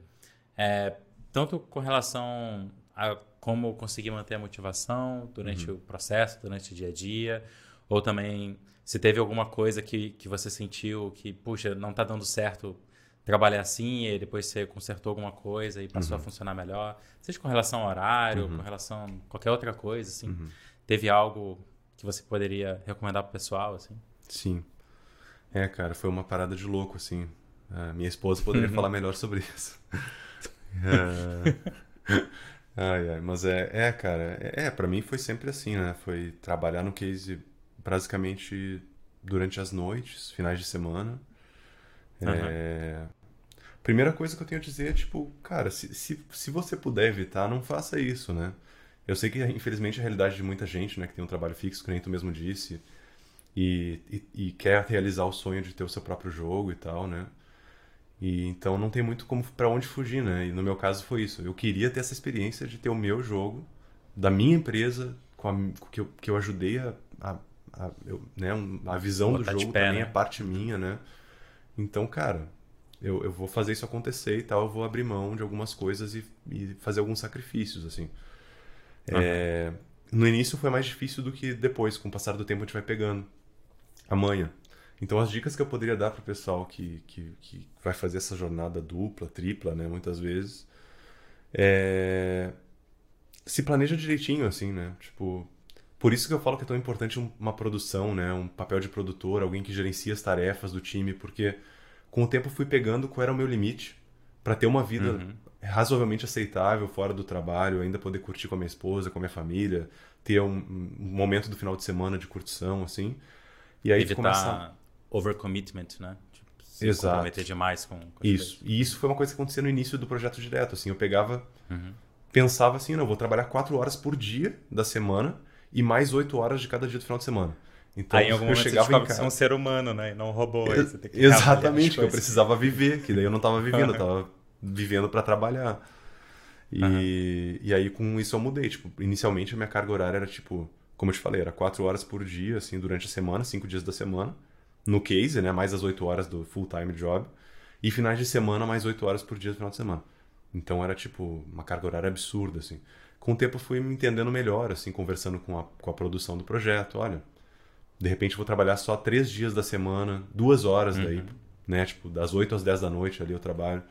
é, tanto com relação a como conseguir manter a motivação durante o processo, durante o dia a dia, ou também se teve alguma coisa que, que você sentiu que, puxa, não está dando certo trabalhar assim, e depois você consertou alguma coisa e passou a funcionar melhor, seja com relação ao horário, com relação a qualquer outra coisa, assim. Teve algo que você poderia recomendar pro pessoal, assim? Sim. É, cara, foi uma parada de louco, assim. A minha esposa poderia Uhum. falar melhor sobre isso. *laughs* É... Ai, ai, mas é, é, cara, é, é, pra mim foi sempre assim, né? Foi trabalhar no case basicamente durante as noites, finais de semana. É, primeira coisa que eu tenho a dizer é, tipo, cara, se, se, se você puder evitar, não faça isso, né? Eu sei que, infelizmente, a realidade de muita gente, né, que tem um trabalho fixo, que nem tu mesmo disse, e, e, e quer realizar o sonho de ter o seu próprio jogo e tal, né? E então não tem muito como para onde fugir, né? E no meu caso foi isso. Eu queria ter essa experiência de ter o meu jogo da minha empresa com a, que, eu, que eu ajudei a, a, a eu, né, a visão Botar do jogo pé, também né? é parte minha, né? Então, cara, eu, eu vou fazer isso acontecer e tal, eu vou abrir mão de algumas coisas e, e fazer alguns sacrifícios, assim. Uhum. É, no início foi mais difícil do que depois, com o passar do tempo a gente vai pegando a manha. Então as dicas que eu poderia dar para o pessoal que, que, que vai fazer essa jornada dupla, tripla, né, muitas vezes, é... se planeja direitinho, assim, né? Tipo, por isso que eu falo que é tão importante uma produção, né, um papel de produtor, alguém que gerencia as tarefas do time, porque com o tempo fui pegando qual era o meu limite para ter uma vida uhum. razoavelmente aceitável fora do trabalho, ainda poder curtir com a minha esposa, com a minha família, ter um, um momento do final de semana de curtição, assim. E aí Evitar começa... overcommitment, né? Tipo, se Exato. comprometer demais com, com Isso. E isso foi uma coisa que acontecia no início do projeto direto, assim. Eu pegava, uhum. pensava assim, não, eu vou trabalhar quatro horas por dia da semana e mais oito horas de cada dia do final de semana. Então, aí, em algum eu chegava você em casa... um ser humano, né? E não um robô. Ex exatamente, que eu precisava viver, que daí eu não estava vivendo, eu estava vivendo para trabalhar. E, uhum. e aí com isso eu mudei. Tipo, inicialmente a minha carga horária era tipo como eu te falei, era quatro horas por dia, assim, durante a semana, cinco dias da semana. No case, né? Mais as oito horas do full-time job. E finais de semana, mais oito horas por dia no final de semana. Então era, tipo, uma carga horária absurda, assim. Com o tempo eu fui me entendendo melhor, assim, conversando com a, com a produção do projeto. Olha, de repente vou trabalhar só três dias da semana, duas horas daí, uhum. né? Tipo, das oito às dez da noite ali eu trabalho.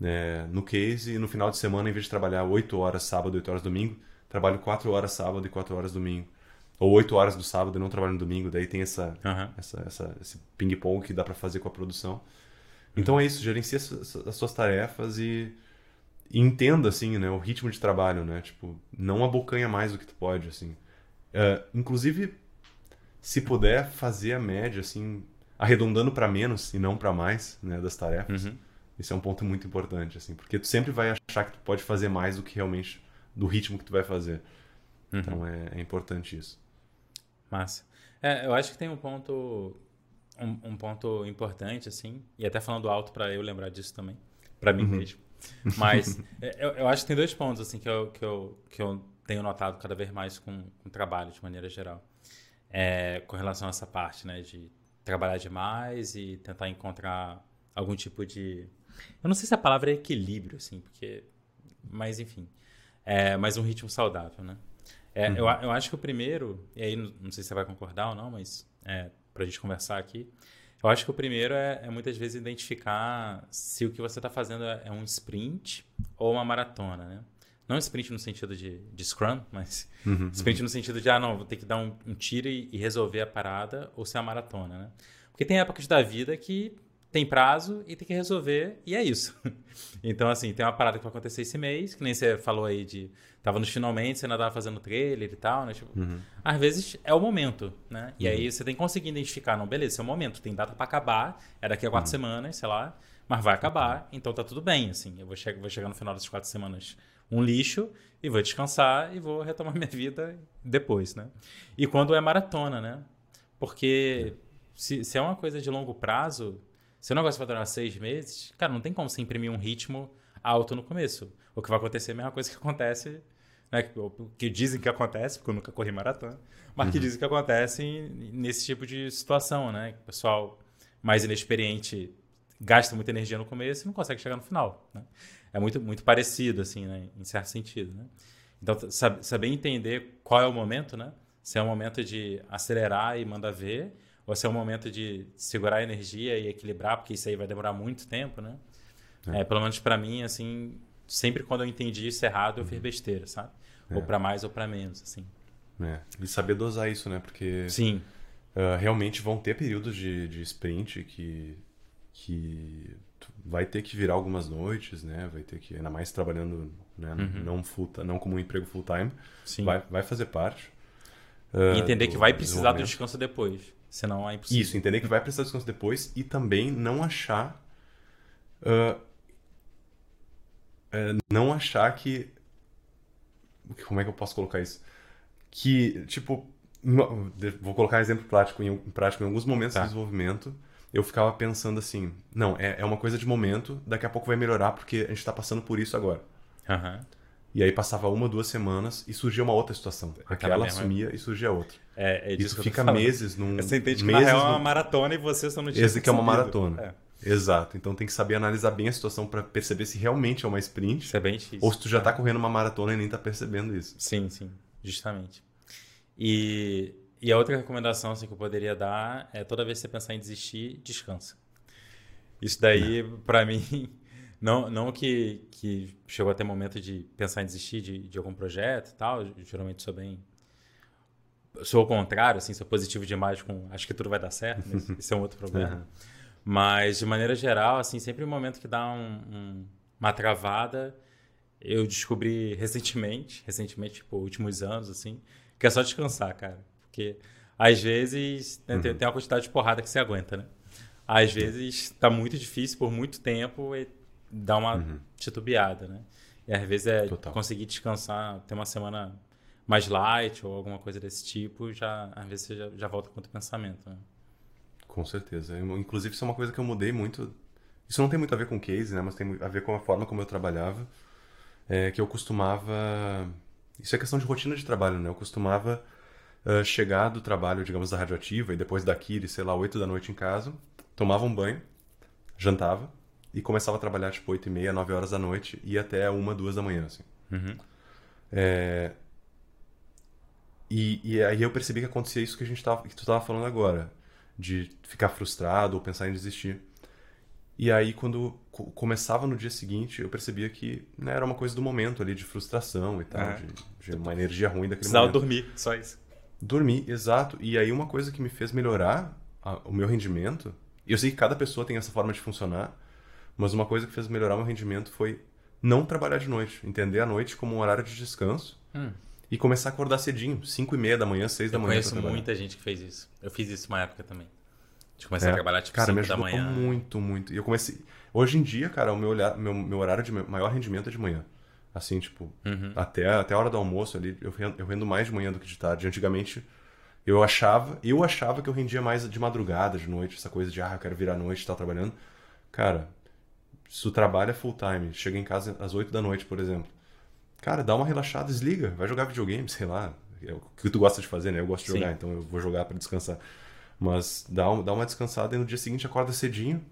É, no case, e no final de semana, em vez de trabalhar oito horas sábado, oito horas domingo, trabalho quatro horas sábado e quatro horas domingo ou 8 horas do sábado e não trabalho no domingo, daí tem essa, uhum. essa, essa, esse ping-pong que dá para fazer com a produção. Então uhum. é isso, gerencie as, as suas tarefas e, entenda, assim, né, o ritmo de trabalho, né? Tipo, não abocanha mais do que tu pode, assim. Uh, inclusive, se puder fazer a média, assim, arredondando para menos e não para mais, né, das tarefas. Uhum. Isso é um ponto muito importante, assim, porque tu sempre vai achar que tu pode fazer mais do que realmente do ritmo que tu vai fazer. Uhum. Então é, é importante isso. Massa. É, eu acho que tem um ponto um, um ponto importante, assim, e até falando alto para eu lembrar disso também, para mim uhum. mesmo. *laughs* Mas é, eu, eu, acho que tem dois pontos, assim, que eu, que eu, que eu tenho notado cada vez mais com, com o trabalho, de maneira geral. É, com relação a essa parte, né, de trabalhar demais e tentar encontrar algum tipo de... Eu não sei se a palavra é equilíbrio, assim, porque... Mas, enfim. É, mas um ritmo saudável, né? É, uhum. eu, eu acho que o primeiro, e aí não sei se você vai concordar ou não, mas é, para a gente conversar aqui, eu acho que o primeiro é, é muitas vezes identificar se o que você está fazendo é, é um sprint ou uma maratona, né? Não sprint no sentido de, de Scrum, mas uhum, *laughs* sprint uhum. no sentido de, ah, não, vou ter que dar um, um tiro e, e, resolver a parada, ou ser a maratona, né? Porque tem épocas da vida que tem prazo e tem que resolver, e é isso. *laughs* então, assim, tem uma parada que vai acontecer esse mês, que nem você falou aí de. Tava nos finalmente, você ainda tava fazendo trailer e tal, né? Tipo, uhum. Às vezes é o momento, né? E uhum. aí você tem que conseguir identificar, não, beleza, esse é o momento, tem data para acabar, é daqui a quatro uhum. semanas, sei lá, mas vai acabar, então tá tudo bem, assim. Eu vou, che vou chegar no final das quatro semanas um lixo e vou descansar e vou retomar *laughs* minha vida depois, né? E quando é maratona, né? Porque se, se é uma coisa de longo prazo, se o negócio vai durar seis meses, cara, não tem como você imprimir um ritmo alto no começo. O que vai acontecer é a mesma coisa que acontece, né? Que, que dizem que acontece, porque eu nunca corri maratona, mas uhum. que dizem que acontece nesse tipo de situação, né? O pessoal mais inexperiente gasta muita energia no começo e não consegue chegar no final. Né? É muito, muito parecido, assim, né? em certo sentido. Né? Então, saber entender qual é o momento, né? Se é o momento de acelerar e mandar ver, se é o momento de segurar a energia e equilibrar, porque isso aí vai demorar muito tempo, né? É. É, pelo menos para mim, assim, sempre quando eu entendi isso errado, eu fiz uhum. besteira, sabe? É. Ou para mais ou para menos, assim. É. E saber dosar isso, né? Porque Sim. Uh, realmente vão ter períodos de, de sprint que, que vai ter que virar algumas noites, né? Vai ter que, ainda mais trabalhando né? Uhum. não, full, não como um emprego full time, Sim. Vai, vai fazer parte. Uh, e entender do, que vai precisar do descanso depois. Senão é impossível. Isso, entender que vai precisar de descanso depois e também não achar uh, não achar que. Como é que eu posso colocar isso? Que, tipo, vou colocar um exemplo prático em, prático. Em alguns momentos tá. de desenvolvimento, eu ficava pensando assim: não, é, é uma coisa de momento, daqui a pouco vai melhorar porque a gente está passando por isso agora. Uhum. E aí passava uma, duas semanas e surgia uma outra situação. Aquela mesma... assumia e surgia outra. É, é Isso fica meses num. Você entende que meses na real é uma maratona e você só não tinha Esse que é uma maratona. É. Exato. Então tem que saber analisar bem a situação para perceber se realmente é uma sprint. Isso é bem difícil. Ou se tu já tá correndo uma maratona e nem tá percebendo isso. Sim, sim. Justamente. E, e a outra recomendação assim, que eu poderia dar é toda vez que você pensar em desistir, descansa. Isso daí, é. para *laughs* mim, não, não que, que chegou até momento de pensar em desistir de, de algum projeto e tal. Eu, geralmente sou bem. Sou o contrário, assim, sou positivo demais com acho que tudo vai dar certo, mas *laughs* isso é um outro problema. Uhum. Mas, de maneira geral, assim, sempre no momento que dá um, um, uma travada, eu descobri recentemente, *laughs* recentemente, tipo, últimos anos, assim, que é só descansar, cara. Porque, às vezes, né, uhum. tem, tem uma quantidade de porrada que você aguenta, né? Às vezes, tá muito difícil por muito tempo e dá uma uhum. titubeada, né? E às vezes é Total. conseguir descansar, ter uma semana mais light ou alguma coisa desse tipo, já às vezes você já, já volta com outro pensamento. Né? Com certeza. Eu, inclusive, isso é uma coisa que eu mudei muito. Isso não tem muito a ver com case, né? Mas tem a ver com a forma como eu trabalhava. É, que eu costumava. Isso é questão de rotina de trabalho, né? Eu costumava uh, chegar do trabalho, digamos, da radioativa e depois daqui, de, sei lá, 8 da noite em casa, tomava um banho, jantava, e começava a trabalhar tipo 8 e meia, 9 horas da noite e até uma, duas da manhã, assim. Uhum. É... E, e, aí eu percebi que acontecia isso que a gente tava, que tu estava falando agora, de ficar frustrado ou pensar em desistir. E aí quando começava no dia seguinte, eu percebia que né, era uma coisa do momento ali, de frustração e tal, é. de, de, uma energia ruim daquele Precisava momento. dormir, só isso. Dormir, exato. E aí uma coisa que me fez melhorar a, o meu rendimento, e eu sei que cada pessoa tem essa forma de funcionar, mas uma coisa que fez melhorar meu rendimento foi não trabalhar de noite, entender a noite como um horário de descanso hum. e começar a acordar cedinho, 5 e meia da manhã, 6 da manhã. Eu conheço muita gente que fez isso. Eu fiz isso uma época também. De começar é, a trabalhar tipo cara, 5 da manhã. muito, muito. E eu comecei. Hoje em dia, cara, o meu, olhar, meu, meu horário de maior rendimento é de manhã. Assim, tipo, uhum. até, até a hora do almoço ali, eu rendo, eu rendo mais de manhã do que de tarde. Antigamente, eu achava, eu achava que eu rendia mais de madrugada, de noite, essa coisa de, ah, eu quero virar noite e estar trabalhando. Cara, se tu trabalha full time, chega em casa às 8 da noite, por exemplo, cara, dá uma relaxada, desliga, vai jogar videogame, sei lá. É o que tu gosta de fazer, né? Eu gosto de Sim. jogar, então eu vou jogar para descansar. Mas dá, um, dá uma descansada e no dia seguinte acorda cedinho.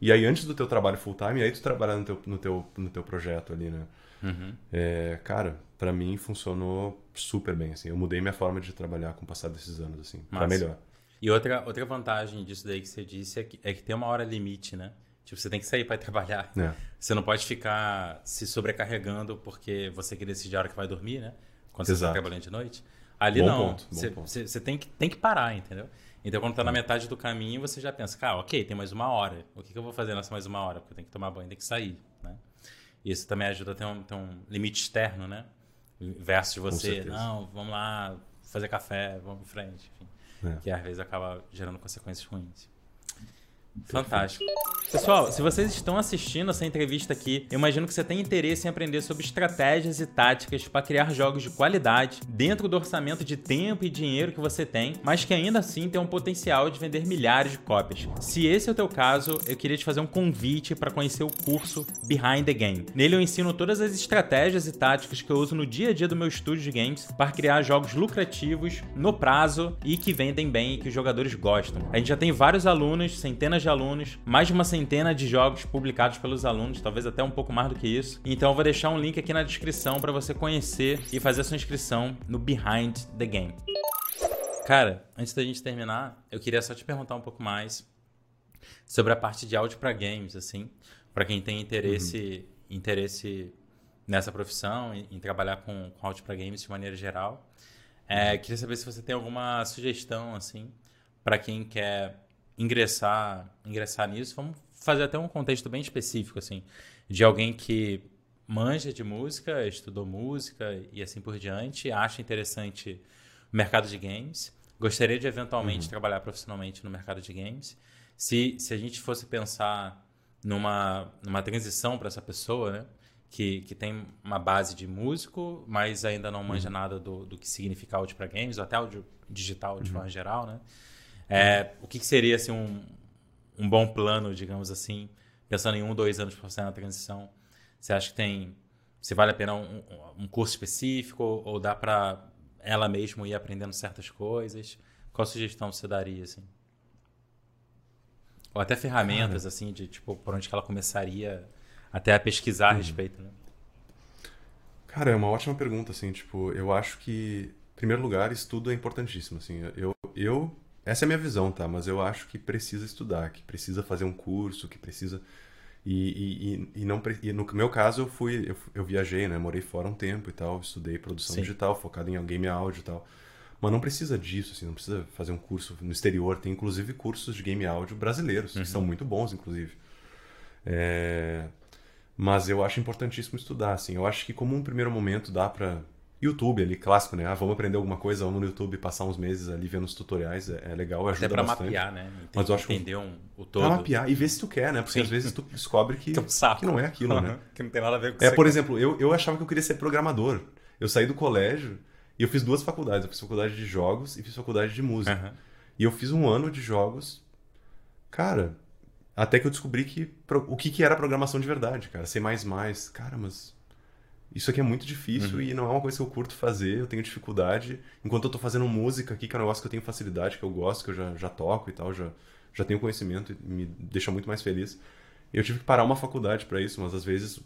E aí, antes do teu trabalho full time, aí tu trabalha no teu, no teu, no teu projeto ali, né? Uhum. É, cara, para mim funcionou super bem, assim. Eu mudei minha forma de trabalhar com o passar desses anos, assim, para melhor. E outra, outra vantagem disso daí que você disse é que, é que tem uma hora limite, né? Tipo, você tem que sair para *laughs* trabalhar. É. Você não pode ficar se sobrecarregando porque você quer decidir a hora que vai dormir, né? Quando Exato. você está trabalhando de noite. Ali bom não. Ponto, você, ponto. você, você, tem, que, tem que parar, entendeu? Então, quando está na metade do caminho, você já pensa, cara, ok, tem mais uma hora. O que, que eu vou fazer nessa mais uma hora? Porque eu tenho que tomar banho, tem que sair, né? Isso também ajuda a ter um, ter um limite externo, né? Versus você, não, vamos lá fazer café, vamos em frente, enfim. É. Que às vezes acaba gerando consequências ruins. Fantástico. Pessoal, se vocês estão assistindo essa entrevista aqui, eu imagino que você tem interesse em aprender sobre estratégias e táticas para criar jogos de qualidade dentro do orçamento de tempo e dinheiro que você tem, mas que ainda assim tem um potencial de vender milhares de cópias. Se esse é o teu caso, eu queria te fazer um convite para conhecer o curso Behind the Game. Nele eu ensino todas as estratégias e táticas que eu uso no dia a dia do meu estúdio de games para criar jogos lucrativos no prazo e que vendem bem e que os jogadores gostam. A gente já tem vários alunos, centenas de alunos, mais de uma centena de jogos publicados pelos alunos, talvez até um pouco mais do que isso. Então eu vou deixar um link aqui na descrição para você conhecer e fazer a sua inscrição no Behind the Game. Cara, antes da gente terminar, eu queria só te perguntar um pouco mais sobre a parte de áudio para games, assim, para quem tem interesse, uhum. interesse nessa profissão, em, em trabalhar com, com áudio para games de maneira geral. É, queria saber se você tem alguma sugestão, assim, para quem quer ingressar, ingressar nisso, vamos fazer até um contexto bem específico, assim, de alguém que manja de música, estudou música e assim por diante, acha interessante o mercado de games, gostaria de eventualmente uhum. trabalhar profissionalmente no mercado de games. Se, se a gente fosse pensar numa, numa transição para essa pessoa, né? que, que tem uma base de músico, mas ainda não manja uhum. nada do, do que significa áudio para games, ou até áudio digital de uhum. forma geral, né? É, o que, que, seria assim, um, um bom plano, digamos assim, pensando em um, dois anos para fazer a transição? Você acha que tem. Se vale a pena um, um curso específico ou dá para ela mesma ir aprendendo certas coisas? Qual sugestão você daria, assim? Ou até ferramentas, Cara. assim, de tipo, por onde que ela começaria até a pesquisar a uhum. respeito, né? Cara, é uma ótima pergunta, assim, tipo, eu acho que, em primeiro lugar, estudo é importantíssimo, assim, eu, eu, essa é a minha visão, tá, mas eu acho que precisa estudar, que precisa fazer um curso, que precisa, e, e, e não, e no meu caso, eu fui, eu, eu, viajei, né, morei fora um tempo e tal, estudei produção Sim. digital, focado em game áudio e tal, mas não precisa disso, assim, não precisa fazer um curso no exterior. Tem inclusive cursos de game áudio brasileiros, uhum. que são muito bons, inclusive. É... Mas eu acho importantíssimo estudar, assim. Eu acho que como um primeiro momento dá para YouTube ali, clássico, né? Ah, vamos aprender alguma coisa, vamos no YouTube passar uns meses ali vendo os tutoriais, é, é legal, ajuda Até pra bastante. mapear, né? Entender, Mas eu acho entender um, o todo. Pra mapear e ver se tu quer, né? Porque Sim. às vezes tu descobre que, *laughs* um que não é aquilo, né? *laughs* que não tem nada a ver com É, por quer. exemplo, eu, eu achava que eu queria ser programador. Eu saí do colégio e eu fiz duas faculdades. Eu fiz faculdade de jogos e fiz faculdade de música. Uhum. E eu fiz um ano de jogos. Cara, até que eu descobri que o que, que era programação de verdade, cara. C++. Cara, mas isso aqui é muito difícil uhum. e não é uma coisa que eu curto fazer, eu tenho dificuldade. Enquanto eu tô fazendo música aqui, que é um negócio que eu tenho facilidade, que eu gosto, que eu já, já toco e tal, já, já tenho conhecimento e me deixa muito mais feliz. Eu tive que parar uma faculdade para isso, mas às vezes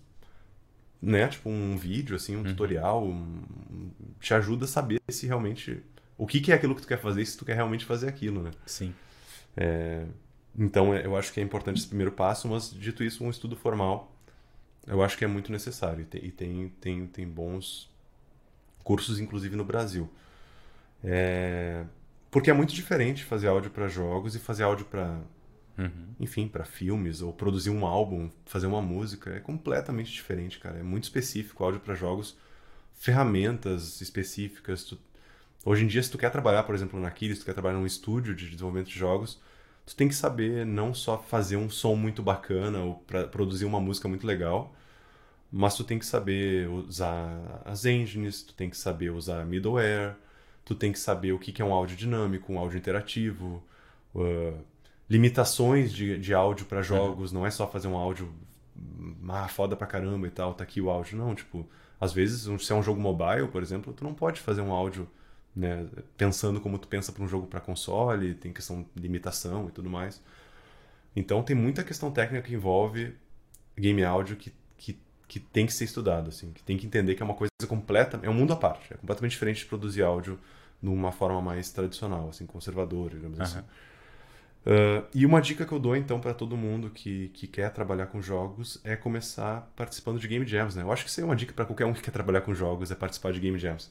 né, tipo um vídeo, assim, um uhum. tutorial, um, te ajuda a saber se realmente o que, que, é aquilo que tu quer fazer se tu quer realmente fazer aquilo, né? Sim. É, então, é, eu acho que é importante esse primeiro passo, mas dito isso, um estudo formal, eu acho que é muito necessário e tem, tem, tem, bons cursos, inclusive no Brasil. É, porque é muito diferente fazer áudio para jogos e fazer áudio para Uhum. Enfim, para filmes ou produzir um álbum, fazer uma música, é completamente diferente, cara. É muito específico, áudio para jogos, ferramentas específicas. Tu... Hoje em dia, se tu quer trabalhar, por exemplo, na Kiris, se tu quer trabalhar num estúdio de desenvolvimento de jogos, tu tem que saber não só fazer um som muito bacana ou para produzir uma música muito legal, mas tu tem que saber usar as engines, tu tem que saber usar middleware, tu tem que saber o que é um áudio dinâmico, um áudio interativo, uh, limitações de, de áudio para jogos, não é só fazer um áudio ah, foda pra caramba e tal, tá aqui o áudio. Não, tipo, às vezes, se é um jogo mobile, por exemplo, tu não pode fazer um áudio né, pensando como tu pensa para um jogo para console, tem questão de limitação e tudo mais. Então tem muita questão técnica que envolve game áudio que, que, que tem que ser estudado, assim, que tem que entender que é uma coisa completa, é um mundo à parte, é completamente diferente de produzir áudio de uma forma mais tradicional, assim, conservadora, digamos uhum. assim. Uh, e uma dica que eu dou então para todo mundo que, que quer trabalhar com jogos é começar participando de game jams, né? Eu acho que isso é uma dica para qualquer um que quer trabalhar com jogos é participar de game jams.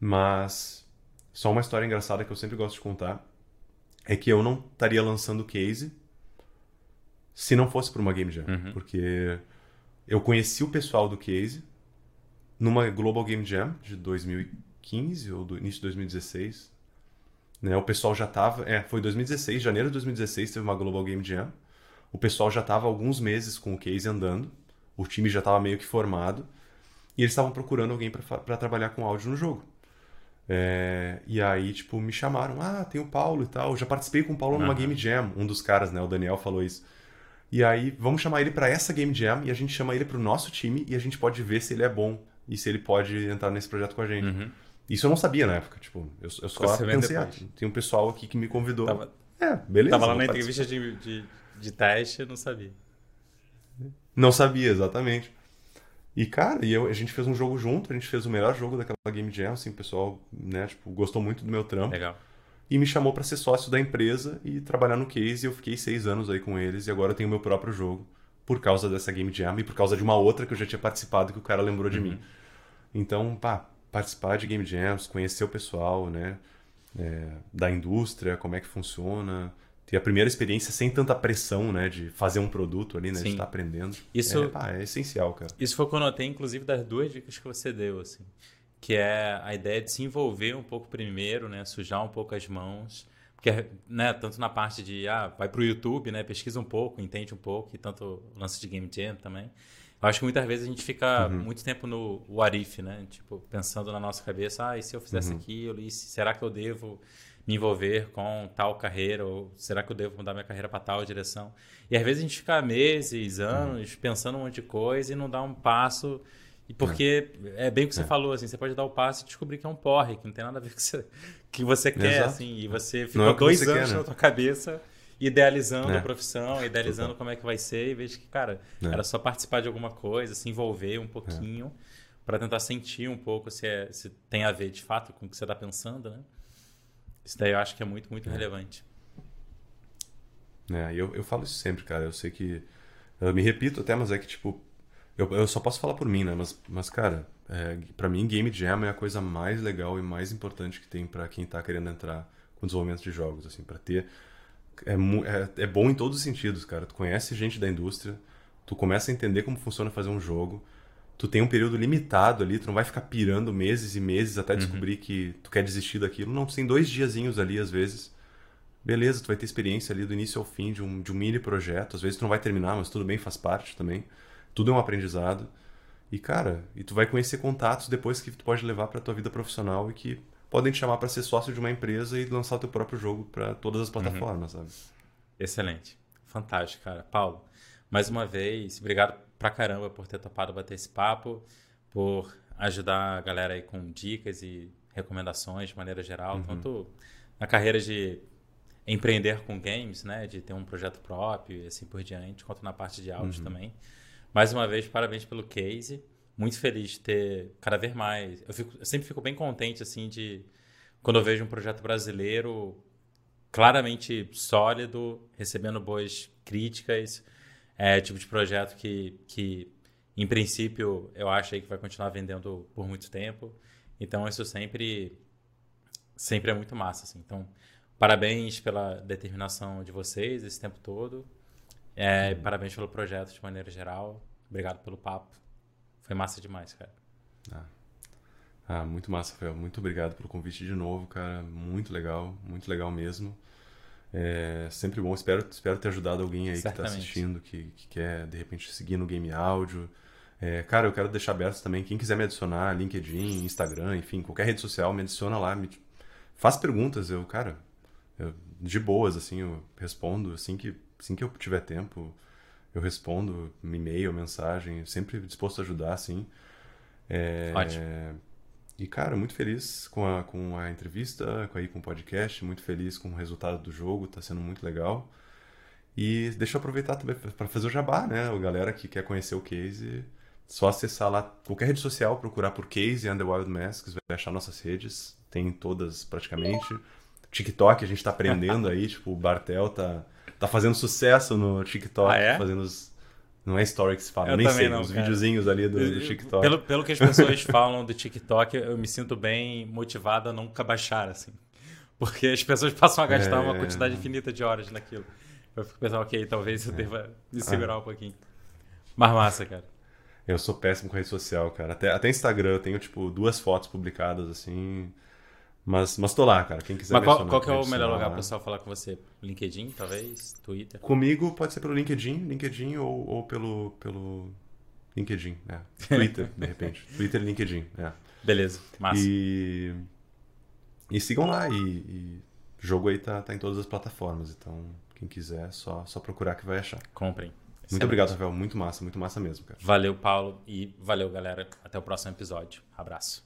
Mas só uma história engraçada que eu sempre gosto de contar é que eu não estaria lançando case se não fosse por uma game jam, uhum. porque eu conheci o pessoal do case numa Global Game Jam de 2015 ou do início de 2016 né? O pessoal já estava. É, foi 2016, janeiro de 2016, teve uma Global Game Jam. O pessoal já estava alguns meses com o case andando. O time já estava meio que formado. E eles estavam procurando alguém para trabalhar com áudio no jogo. É, e aí, tipo, me chamaram. Ah, tem o Paulo e tal. Eu já participei com o Paulo uhum. numa Game Jam. Um dos caras, né? O Daniel falou isso. E aí, vamos chamar ele para essa Game Jam e a gente chama ele para o nosso time e a gente pode ver se ele é bom e se ele pode entrar nesse projeto com a gente. Uhum. Isso eu não sabia na época, tipo, eu, eu só Você pensei, ah, tem um pessoal aqui que me convidou. Tava, é, beleza. Tava lá na entrevista de, de, de teste, eu não sabia. Não sabia, exatamente. E, cara, e eu, a gente fez um jogo junto, a gente fez o melhor jogo daquela Game Jam, assim, o pessoal, né, tipo, gostou muito do meu trampo. Legal. E me chamou para ser sócio da empresa e trabalhar no case, e eu fiquei seis anos aí com eles, e agora eu tenho meu próprio jogo, por causa dessa Game Jam e por causa de uma outra que eu já tinha participado que o cara lembrou de uhum. mim. Então, pá, participar de game jams, conhecer o pessoal, né, é, da indústria, como é que funciona, ter a primeira experiência sem tanta pressão, né, de fazer um produto ali, né, Sim. de estar aprendendo. Isso é, pá, é essencial, cara. Isso foi o que eu notei, inclusive, das duas dicas que você deu, assim, que é a ideia de se envolver um pouco primeiro, né, sujar um pouco as mãos, porque, né, tanto na parte de, ah, vai pro YouTube, né, pesquisa um pouco, entende um pouco, e tanto lance de game jam também, Eu acho que muitas vezes a gente fica uhum. muito tempo no what if, né? Tipo, pensando na nossa cabeça, ah, e se eu fizesse uhum. aquilo? E será que eu devo me envolver com tal carreira? Ou será que eu devo mudar minha carreira para tal direção? E às vezes a gente fica meses, anos, uhum. pensando um monte de coisa e não dá um passo. E porque é, é bem o que você é. falou, assim, você pode dar o passo e descobrir que é um porre, que não tem nada a ver com o que você, que você quer, Exato. assim, e você ficou é dois anos quer, né? na tua cabeça idealizando é. a profissão, idealizando como é que vai ser, e vejo que, cara, é. era só participar de alguma coisa, se envolver um pouquinho, é. para tentar sentir um pouco se, é, se tem a ver de fato com o que você está pensando, né? Isso daí eu acho que é muito, muito é. relevante. É, eu, eu falo isso sempre, cara. Eu sei que. Eu me repito até, mas é que, tipo. Eu, eu só posso falar por mim, né? Mas, mas cara, é, para mim, Game Jam é a coisa mais legal e mais importante que tem para quem tá querendo entrar com desenvolvimento de jogos, assim, para ter é, é, é bom em todos os sentidos, cara. Tu conhece gente da indústria, tu começa a entender como funciona fazer um jogo, tu tem um período limitado ali, tu não vai ficar pirando meses e meses até uhum. descobrir que tu quer desistir daquilo. Não, tu tem dois diazinhos ali, às vezes. Beleza, tu vai ter experiência ali do início ao fim de um, de um mini projeto. Às vezes tu não vai terminar, mas tudo bem, faz parte também. Tudo é um aprendizado. E, cara, e tu vai conhecer contatos depois que tu pode levar pra tua vida profissional e que podem te chamar para ser sócio de uma empresa e lançar o teu próprio jogo para todas as plataformas, uhum. sabe? Excelente. Fantástico, cara. Paulo, mais uma vez, obrigado pra caramba por ter topado bater esse papo, por ajudar a galera aí com dicas e recomendações de maneira geral, uhum. tanto na carreira de empreender com games, né, de ter um projeto próprio e assim por diante, quanto na parte de áudio uhum. também. Mais uma vez, parabéns pelo case muito feliz de ter cada vez mais. Eu, fico, eu sempre fico bem contente, assim, de quando eu vejo um projeto brasileiro claramente sólido, recebendo boas críticas. É tipo de projeto que, que em princípio, eu acho aí que vai continuar vendendo por muito tempo. Então, isso sempre, sempre é muito massa, assim. Então, parabéns pela determinação de vocês esse tempo todo. É, parabéns pelo projeto de maneira geral. Obrigado pelo papo. Foi massa demais, cara. Ah. ah, muito massa, Rafael. Muito obrigado pelo convite de novo, cara. Muito legal, muito legal mesmo. É sempre bom. Espero, espero ter ajudado alguém aí Certamente. que está assistindo, que, que quer de repente seguir no Game Áudio. É, cara, eu quero deixar aberto também. Quem quiser me adicionar, LinkedIn, Instagram, enfim, qualquer rede social, me adiciona lá. Me... Faz perguntas. Eu, cara, eu, de boas, assim, eu respondo assim que, assim que eu tiver tempo eu respondo e-mail, mensagem, sempre disposto a ajudar, assim. É, Ótimo. E, cara, muito feliz com a, com a entrevista, com, aí, com o podcast, muito feliz com o resultado do jogo, tá sendo muito legal. E deixa eu aproveitar também para fazer o jabá, né? O galera que quer conhecer o Case, só acessar lá qualquer rede social, procurar por Case and the Wild Masks, vai achar nossas redes, tem todas praticamente. TikTok a gente tá aprendendo aí, *laughs* tipo, o Bartel tá tá fazendo sucesso no TikTok, ah, é? fazendo os. Não é story que se fala, eu nem sei, não, os cara. videozinhos ali do, do, TikTok. Pelo, pelo que as pessoas *laughs* falam do TikTok, eu me sinto bem motivado a nunca baixar, assim. Porque as pessoas passam a gastar é... uma quantidade infinita de horas naquilo. Eu fico pensando, ok, talvez eu é. deva me segurar ah. um pouquinho. Mas massa, cara. Eu sou péssimo com rede social, cara. Até, até Instagram eu tenho, tipo, duas fotos publicadas, assim. Mas, mas tô lá, cara. Quem quiser Mas qual, qual que é o melhor lugar para o pessoal falar com você? LinkedIn, talvez? Twitter? Comigo pode ser pelo LinkedIn, LinkedIn ou, ou pelo, pelo LinkedIn, né? Twitter, de repente. *laughs* Twitter e LinkedIn, é. Beleza, massa. E, e sigam lá. E, e o jogo aí tá, tá em todas as plataformas. Então, quem quiser, só, só procurar que vai achar. Comprem. Muito obrigado, Rafael. Muito massa, muito massa mesmo, cara. Valeu, Paulo. E valeu, galera. Até o próximo episódio. Abraço.